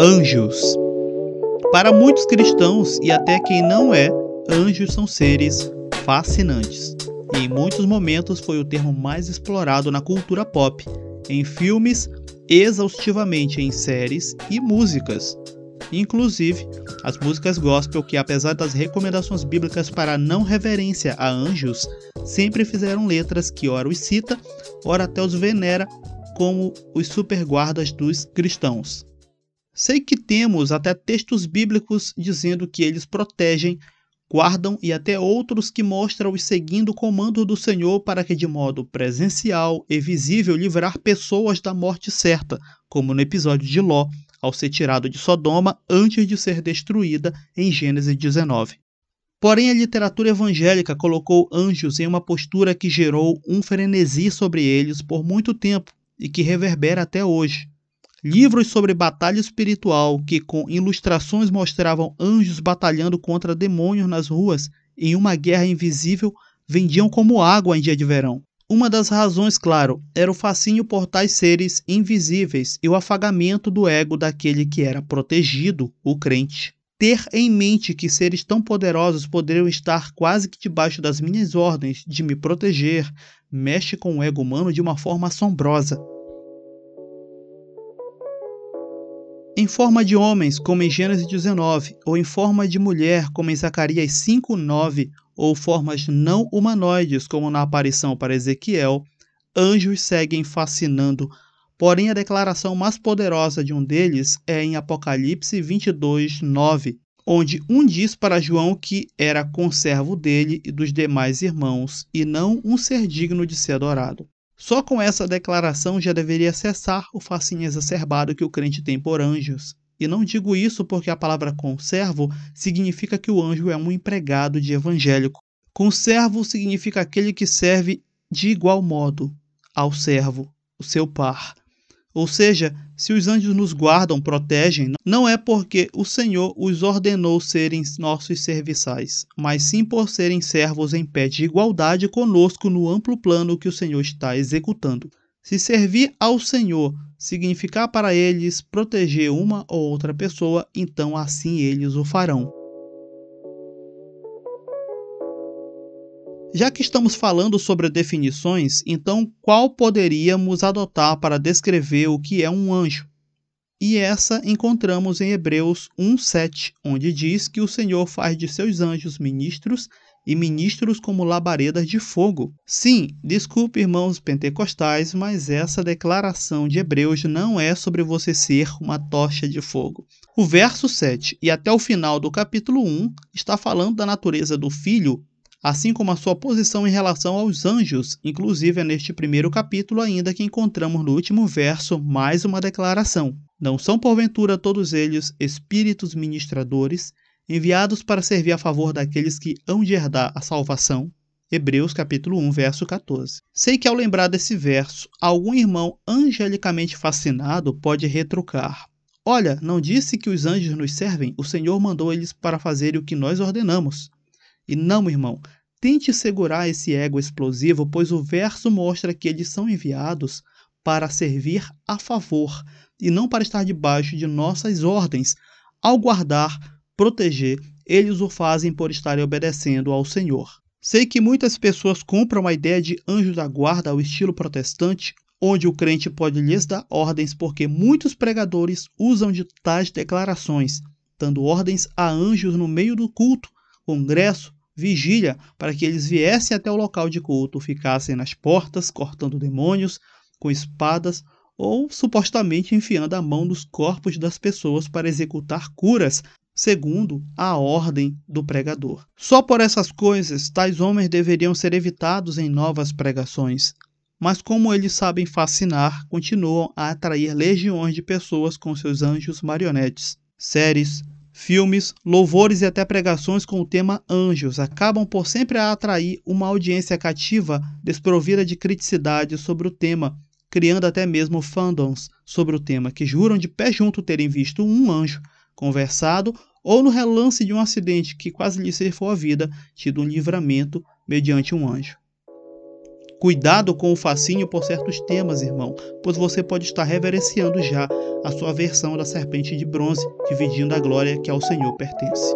Anjos. Para muitos cristãos e até quem não é, anjos são seres fascinantes. E em muitos momentos foi o termo mais explorado na cultura pop, em filmes, exaustivamente em séries e músicas. Inclusive, as músicas gospel que apesar das recomendações bíblicas para não reverência a anjos, sempre fizeram letras que ora os cita, ora até os venera como os superguardas dos cristãos. Sei que temos até textos bíblicos dizendo que eles protegem, guardam e até outros que mostram os seguindo o comando do Senhor para que, de modo presencial e visível, livrar pessoas da morte certa, como no episódio de Ló, ao ser tirado de Sodoma antes de ser destruída em Gênesis 19. Porém, a literatura evangélica colocou anjos em uma postura que gerou um frenesi sobre eles por muito tempo e que reverbera até hoje. Livros sobre batalha espiritual que, com ilustrações, mostravam anjos batalhando contra demônios nas ruas em uma guerra invisível, vendiam como água em dia de verão. Uma das razões, claro, era o fascínio por tais seres invisíveis e o afagamento do ego daquele que era protegido, o crente. Ter em mente que seres tão poderosos poderiam estar quase que debaixo das minhas ordens de me proteger mexe com o ego humano de uma forma assombrosa. Em forma de homens, como em Gênesis 19, ou em forma de mulher, como em Zacarias 5:9, ou formas não humanoides, como na aparição para Ezequiel, anjos seguem fascinando. Porém, a declaração mais poderosa de um deles é em Apocalipse 22:9, onde um diz para João que era conservo dele e dos demais irmãos, e não um ser digno de ser adorado. Só com essa declaração já deveria cessar o fascínio exacerbado que o crente tem por anjos. E não digo isso porque a palavra conservo significa que o anjo é um empregado de evangélico. Conservo significa aquele que serve de igual modo ao servo, o seu par. Ou seja, se os anjos nos guardam, protegem, não é porque o Senhor os ordenou serem nossos serviçais, mas sim por serem servos em pé de igualdade conosco no amplo plano que o Senhor está executando. Se servir ao Senhor significar para eles proteger uma ou outra pessoa, então assim eles o farão. Já que estamos falando sobre definições, então qual poderíamos adotar para descrever o que é um anjo? E essa encontramos em Hebreus 1:7, onde diz que o Senhor faz de seus anjos ministros e ministros como labaredas de fogo. Sim, desculpe, irmãos pentecostais, mas essa declaração de Hebreus não é sobre você ser uma tocha de fogo. O verso 7 e até o final do capítulo 1 está falando da natureza do filho assim como a sua posição em relação aos anjos. Inclusive, é neste primeiro capítulo ainda que encontramos no último verso mais uma declaração. Não são, porventura, todos eles espíritos ministradores, enviados para servir a favor daqueles que hão de herdar a salvação? Hebreus capítulo 1, verso 14. Sei que ao lembrar desse verso, algum irmão angelicamente fascinado pode retrucar. Olha, não disse que os anjos nos servem? O Senhor mandou eles para fazerem o que nós ordenamos. E não, irmão, tente segurar esse ego explosivo, pois o verso mostra que eles são enviados para servir a favor e não para estar debaixo de nossas ordens. Ao guardar, proteger, eles o fazem por estarem obedecendo ao Senhor. Sei que muitas pessoas compram a ideia de anjo da guarda ao estilo protestante, onde o crente pode lhes dar ordens, porque muitos pregadores usam de tais declarações, dando ordens a anjos no meio do culto, congresso vigília para que eles viessem até o local de culto, ficassem nas portas, cortando demônios com espadas ou supostamente enfiando a mão nos corpos das pessoas para executar curas, segundo a ordem do pregador. Só por essas coisas, tais homens deveriam ser evitados em novas pregações. Mas como eles sabem fascinar, continuam a atrair legiões de pessoas com seus anjos marionetes. Séries, filmes, louvores e até pregações com o tema anjos acabam por sempre atrair uma audiência cativa desprovida de criticidade sobre o tema, criando até mesmo fandoms sobre o tema que juram de pé junto terem visto um anjo, conversado ou no relance de um acidente que quase lhe ceifou a vida, tido um livramento mediante um anjo. Cuidado com o fascínio por certos temas, irmão, pois você pode estar reverenciando já a sua versão da serpente de bronze, dividindo a glória que ao Senhor pertence.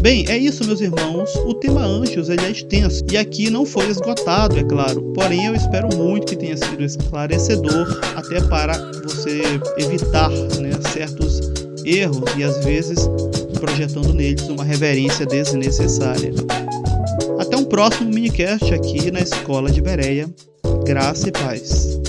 Bem, é isso, meus irmãos. O tema anjos ele é extenso e aqui não foi esgotado, é claro. Porém, eu espero muito que tenha sido esclarecedor, até para você evitar né, certos erros e às vezes projetando neles uma reverência desnecessária. Até um próximo minicast aqui na Escola de Bereia. Graça e paz.